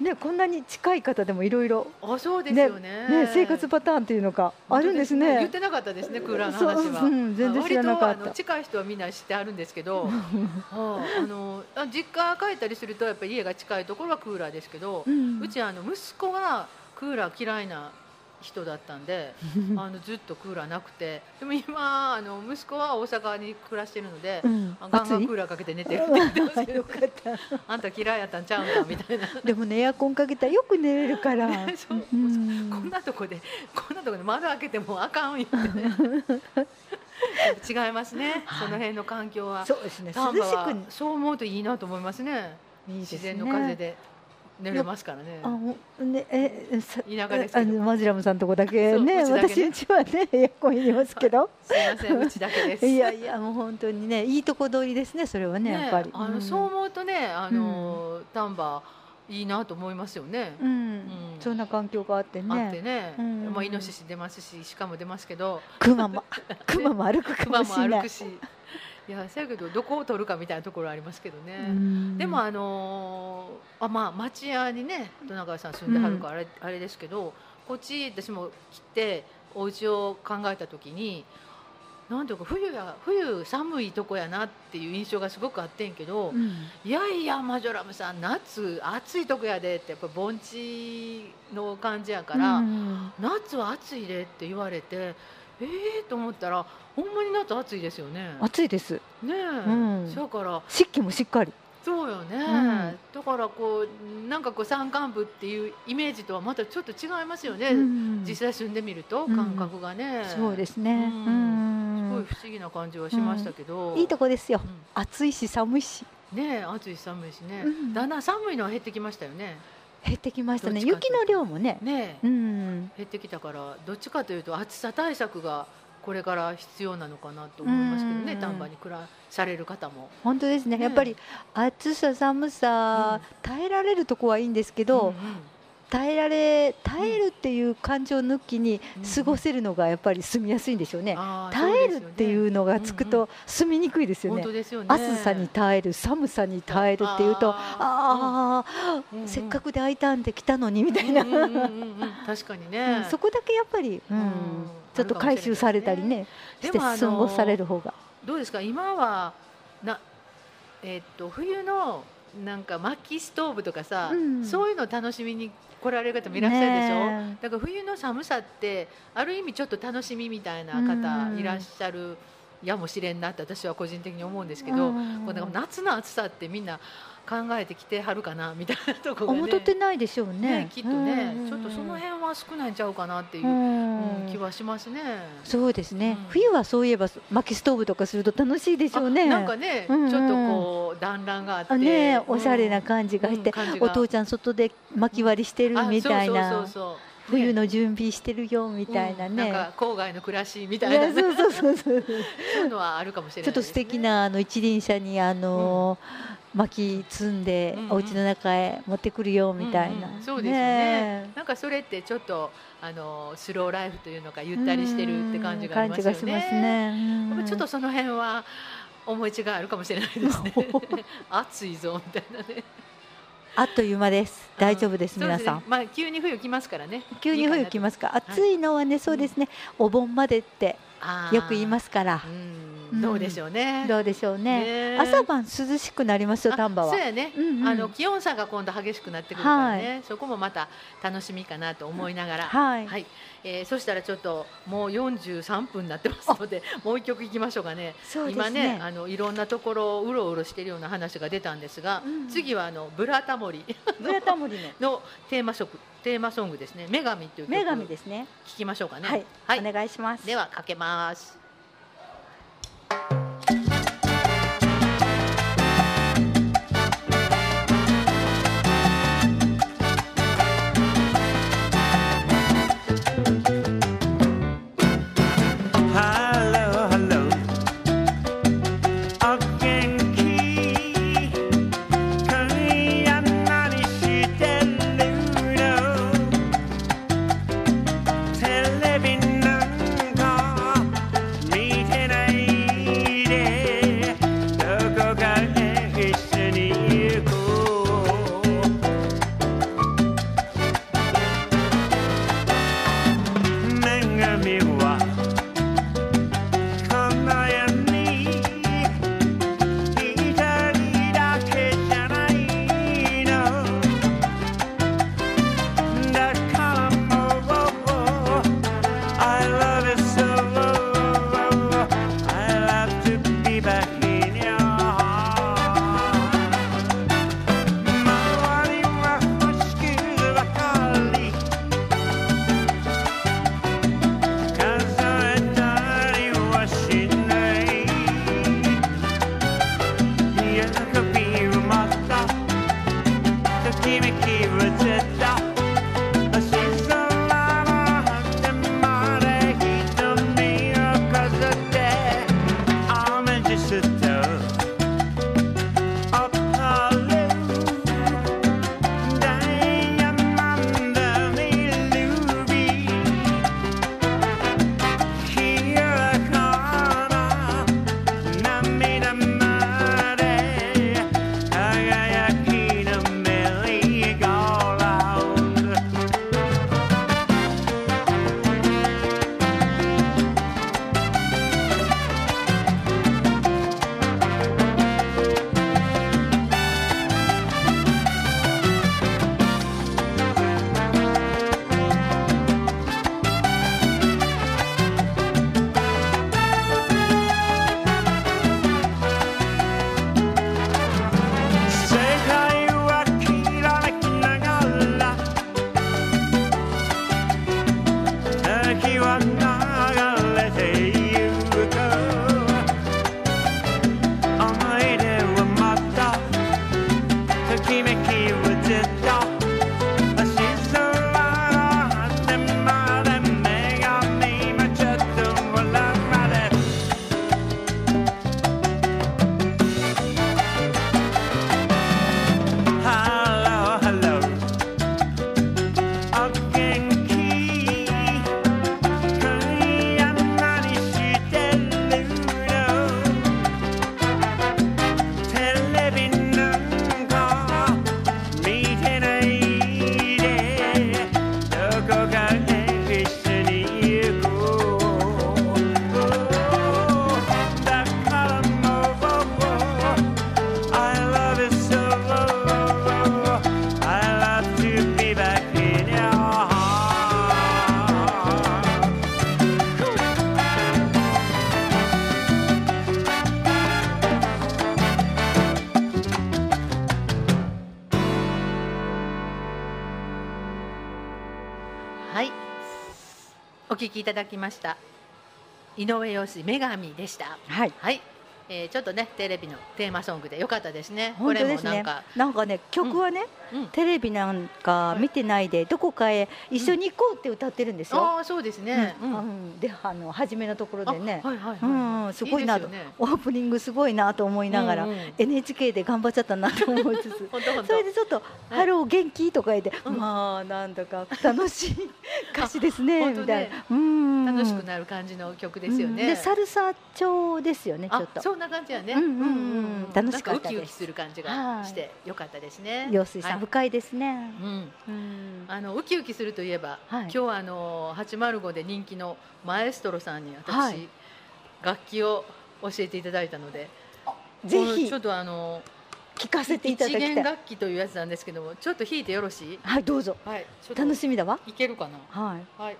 ねこんなに近い方でもいろいろあそうですよね。ね生活パターンっていうのがあるんですね。言ってなかったですねクーラーの話は、そううん全然知らなかった。近い人はみんな知ってあるんですけど ああのあ実家帰ったりするとやっぱり家が近いところはクーラーですけど、ううんちあの息子がクーラー嫌いな人だったんで あのずっとクーラーなくてでも今あの息子は大阪に暮らしてるので、うん。あガンガンクーラーかけて寝てる って言ってますけど。あんた嫌いやったんちゃうんかみたいな。でもねエアコンかけたらよく寝れるから。そう。うん。こんなとこでこんなとこで窓開けてもあかんよってね違いますね、はいその辺の環境は。そうですね。涼しく。そう思うといいなと思いますね。いいですね。自然の風で寝れますからね。あねえさ田舎ですけど。マジラムさんとこだけねね。私んちはねエアコン入れますけど。すいませんうちだけです。いやいやもう本当にねいいとこ取りですねそれはねやっぱり。あの、うん。そう思うとねあの、丹波いいなと思いますよね、うん。うん。そんな環境があってあってね。ね、うん。まあイノシシ出ますし鹿も出ますけど。クマもクマも歩くか熊ももしれない。歩くしいやせやけどどこを取るかみたいなところありますけどね、うん。でもあのーあまあ町屋にね戸永さん住んではるからあれ,、あれですけどこっち私も来てお家を考えた時になんていうか冬や冬寒いとこやなっていう印象がすごくあってんけど、うん。いやいやマジョラムさん夏暑いとこやでってやっぱ盆地の感じやから、うん。夏は暑いでって言われてええー、と思ったらほんまに夏暑いですよね。暑いです。ねえ、ん。だから湿気もしっかり。そうよね、ん。だからこうなんかこう山間部っていうイメージとはまたちょっと違いますよね、うん。実際住んでみるとうん。感覚がね、そうですね。うん。うん。すごい不思議な感じはしましたけど、いいとこですよ。うん。暑いし寒いし。ねえ暑いし寒いしね、うん。だんだん寒いのは減ってきましたよね減ってきましたね。雪の量もね。ねえ、うん。減ってきたからどっちかというと暑さ対策がこれから必要なのかなと思いますけどね。うん。丹波に暮らされる方も。本当ですね。ねやっぱり暑さ寒さ、耐えられるとこはいいんですけど、うんうん耐えられ耐えるっていう感情抜きにうん。過ごせるのがやっぱり住みやすいんでしょうね、あー耐えるっていうのがつくうんと住みにくいですよね、暑さに耐える寒さに耐えるっていうとああせっかくで空いたんで来たのにみたいな、うんうんうんうん。確かにね、そこだけやっぱり、うんうん。ちょっと回収されたりねして過ごされる方が。どうですか？今はなえっと冬のなんか薪ストーブとかさ、うん。そういうのを楽しみに来られる方もいらっしゃるでしょ、ねだから冬の寒さってある意味ちょっと楽しみみたいなうん方いらっしゃるやもしれんなって私は個人的に思うんですけど、うん。こうなんか夏の暑さってみんな考えてきてはるかなみたいなところがね。思ってないでしょうね。ねきっとね、うん。ちょっとその辺は少ないんちゃうかなっていう、うん。うん気はしますね。そうですね、うん。冬はそういえば薪ストーブとかすると楽しいでしょうね。あなんかね、うん。うんちょっとこう団らんがあって、あねうんおしゃれな感じがして、うんお父ちゃん外で薪割りしてるあみたいそうそうなそうそう。冬の準備してるよみたいなね、うんなんか郊外の暮らしみたいいなね。やそうそうそうそう。そういうのはあるかもしれないですね、ちょっと素敵なあの一輪車にあの、薪積んで、うんうん。お家の中へ持ってくるよみたいな、うんうん。そうですよね。なんかそれってちょっとあのスローライフというのかゆったりしてるって感じがありますよね。ね。うん。ちょっとその辺は思い違いあるかもしれないですね。暑いぞみたいなね。あっという間です。大丈夫です、皆さん、ねまあ急に冬来ますからね。急に冬来ますか。暑いのはねそうですね、お盆までってあ。よく言いますすから。うん、どうでしょうね。どうでしょうね。ね。朝晩涼しくなりますよあ丹波は。そうやね、あの気温差が今度激しくなってくるからね、そこもまた楽しみかなと思いながら、はい。えーそしたらちょっともう43分になってますのでもう一曲いきましょうかね。そうです今ねねあのいろんなところをうろうろしてるような話が出たんですが、うん次はあのブラタモリ。ブラタモリの。のテーマ曲テーマソングですね「女神」という曲女神ですね。聞きましょうかね。はい、はい、お願いします。ではかけます Thank you. だきました。井上陽水女神でした。はい。はい、えー、ちょっとねテレビのテーマソングでよかったですね。本当ですね。これもなんか、なんかね曲はね、うん。テレビなんか見てないでどこかへ一緒に行こうって歌ってるんですよ。ああそうですね、うん。うん。であの初めのところあでね、はいうん。すごいなと。オープニングすごいなと思いながら、NHK で頑張っちゃったなと思いつつ。それでちょっと「ハロー元気?」とか言って、うん。まあなんだか楽しい歌詞ですねみたいな、うん。楽しくなる感じの曲ですよね、うん。でサルサ調ですよねちょっと。あそんな感じやね、うんうんうん。楽しかったです。ウキウキする感じがしてよかったですね陽水さん、はい。深いですね、うん。うん。あのウキウキするといえば、はい。今日はあの805で人気のマエストロさんに私、はい。楽器を教えていただいたのでぜひ。ちょっとあの聞かせていただきたい。楽器というやつなんですけどもちょっと弾いてよろしい？はいどうぞ。はい楽しみだわ。いけるかな？はい。はい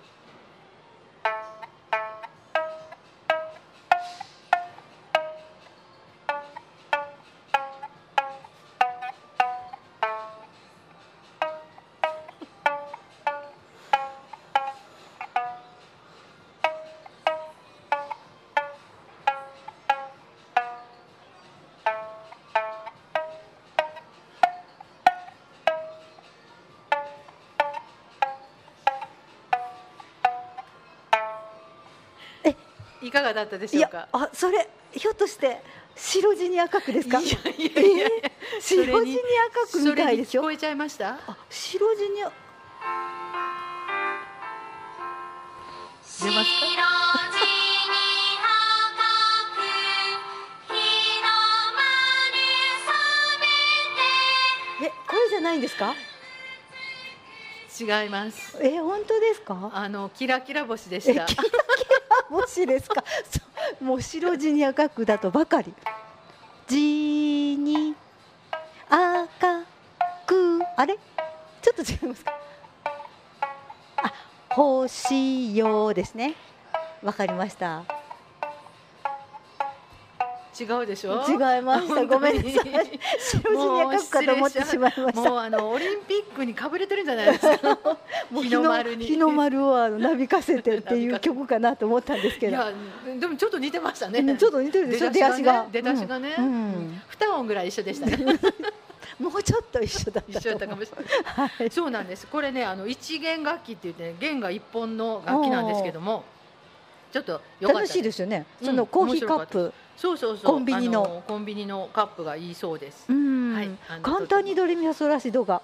いかがだったでしょうか？あそれひょっとして白地に赤くですか？いやいやいやいや白地に赤くみたいで聞こえちゃいました？あ白地に出ますか？ないんですか？違いますえ本当ですか？あのキラキラ星でした。えキラキもしですか？もう白地に赤くだとばかり。地に赤くあれ？ちょっと違いますか？あ星よですね。わかりました。違うでしょ？違いましたごめんなさい。白地に赤くかと思ってしまいました。もうあのオリンピックにかぶれてるんじゃないですか？もう日の丸に。日の丸をあのなびかせてっていう曲かなと思ったんですけど。いやでもちょっと似てましたね。うんちょっと似てるでしょ？出足が出だしが。ね、うんうん。二音ぐらい一緒でしたね。もうちょっと一緒だった一緒だったかもしれない。はい。そうなんです。これねあの一弦楽器って言って、ね、弦が一本の楽器なんですけどもちょっとよかった楽しいですよね。うんそのコーヒーカップ、そうそうそう。コンビニの。あコンビニのカップがいいそうです。う、ん、はい。簡単にドレミファソラシドが、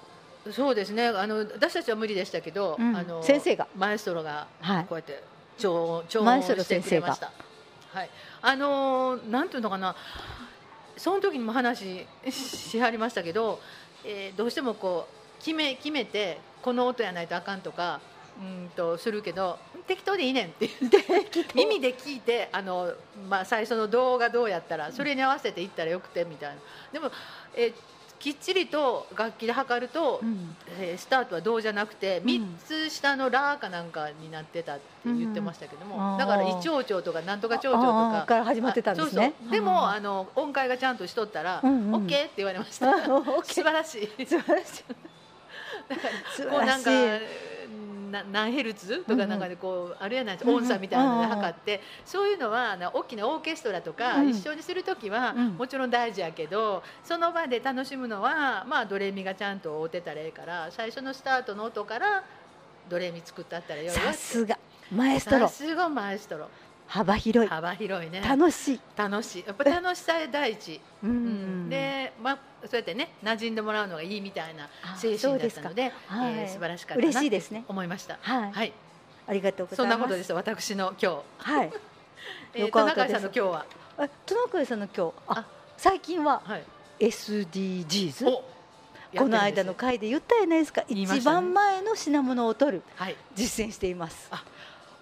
そうですね。あの私たちは無理でしたけど、うん。あの先生が。マエストロがはい。こうやって調調音マエストロしてくれました。はい。あのーなんていうのかな。その時にも話しはりましたけど、えーどうしてもこう決め決めてこの音やないとあかんとかうんとするけど適当でいいねんって言って。耳で聞いてあの、まあ、最初の動画どうやったらそれに合わせていったらよくてみたいな。でも、えーきっちりと楽器で測ると、うん。えースタートはどうじゃなくてん。3つ下のラかなんかになってたって言ってましたけども、うんだから一丁調とかなんとか長調とかから始まってたんですね。でも、うんあの音階がちゃんとしとったら、うんうん。オッケーって言われました。素晴らしい素晴らしい。素晴らしい。こうなんかうんな何ヘルツとかなんかでこうあるやないですか音差みたいなので測って。そういうのはな大きなオーケストラとかうん。一緒にする時はうん。もちろん大事やけどその場で楽しむのはまあドレミがちゃんと合うてたらええから最初のスタートの音からドレミ作ったったらよさすが。マエストロ。さすがマエストロ幅広い。幅広いね。楽しい、楽しい。やっぱ楽しさ第一、ううん。で、まあ、そうやってね馴染んでもらうのがいいみたいなあ精神だったのではいえー素晴らしかったな嬉しいですね。思いました。はい、はい。ありがとうござそんいます。なことです私の今日、はい。えー、よかったです田中さんの今日は？あトナカイさんの今日。ああ最近ははい。SDGs おこの間のやって回で言ったじゃないですか、ね番前の品物を取る。はい。実践しています。あ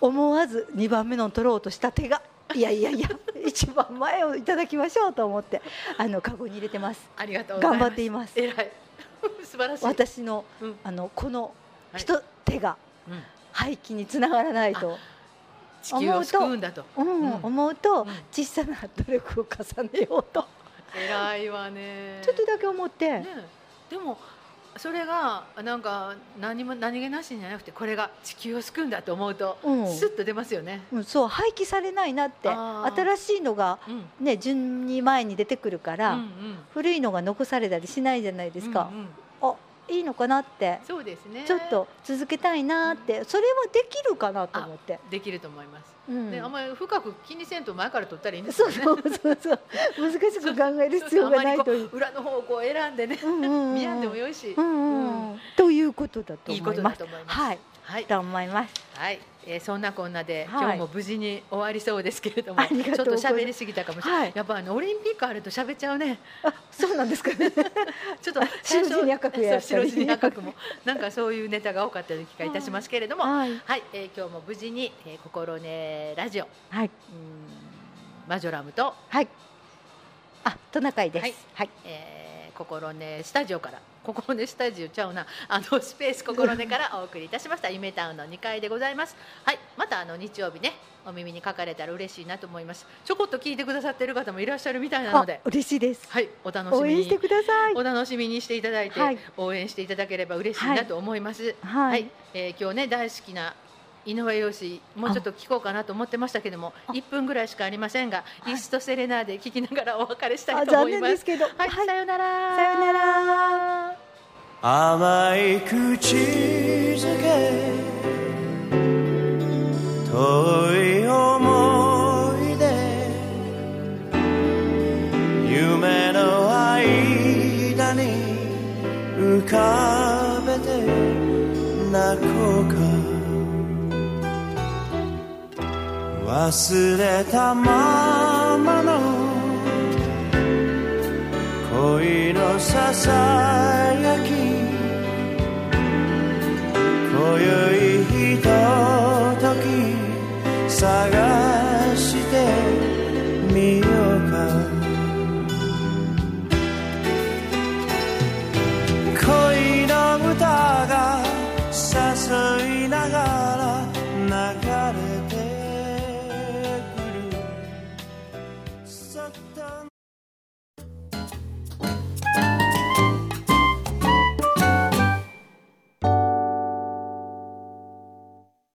思わず2番目の取ろうとした手がいやいやいや 一番前をいただきましょうと思ってあのカゴに入れてます。ありがとうございます。頑張っています。偉い。素晴らしい。私のうん。あのこのはい。一手がうん。廃棄につながらないと、地球を救うんだと。うんうん。思うとうん。小さな努力を重ねようと。偉いわね。ちょっとだけ思って、ねでもそれがなんか何も何気なしじゃなくてこれが地球を救うんだと思うと、うん。スッと出ますよね。うんそう廃棄されないなって新しいのがうん。ね順に前に出てくるから、うんうん。古いのが残されたりしないじゃないですか、うんうん。あいいのかなってそうですね。ちょっと続けたいなってそれはできるかなと思って、できると思います。うん。ねあんまり深く気にせんと前から取ったらいいんですよね。そうそうそう難しく考える必要がないという。裏の方をこう選んでね、うんうんうん。見やんでもよいし、うんうんうん。ということだといいことだ思いますと思います。はい。はい。と思いますはい、えー、そんなこんなで、はい。今日も無事に終わりそうですけれどもちょっと喋りすぎたかもしれない、はい。やっぱあのオリンピックあると喋っちゃうね。あそうなんですかね。ちょっと 白地に赤くや白地に赤くも。なんかそういうネタが多かったような気がいたしますけれども。はい、はい。えー今日も無事に、えー、心ねラジオ。はい。うんマジョラムと、はいあトナカイです。はい。はい。えー心ねスタジオから。心ねスタジオちゃうな。あのスペース心ねからお送りいたしました。夢タウンの2階でございます。はい。またあの日曜日ねお耳にかかれたら嬉しいなと思います。ちょこっと聞いてくださってる方もいらっしゃるみたいなのあで嬉しいです。はい。お楽しみに。してください。お楽しみにしていただいて、はい。応援していただければ嬉しいなと思います。はい。えー今日ね大好きな井上陽水もうちょっと聞こうかなと思ってましたけどもあ1分ぐらいしかありませんが、いイーストセレナーで聞きながらお別れしたあいと思いま。残念ですすけどはい、さようなら。さようなら甘い口づけ忘れたままの恋のささやき。今宵ひととき探してみようか。恋の歌が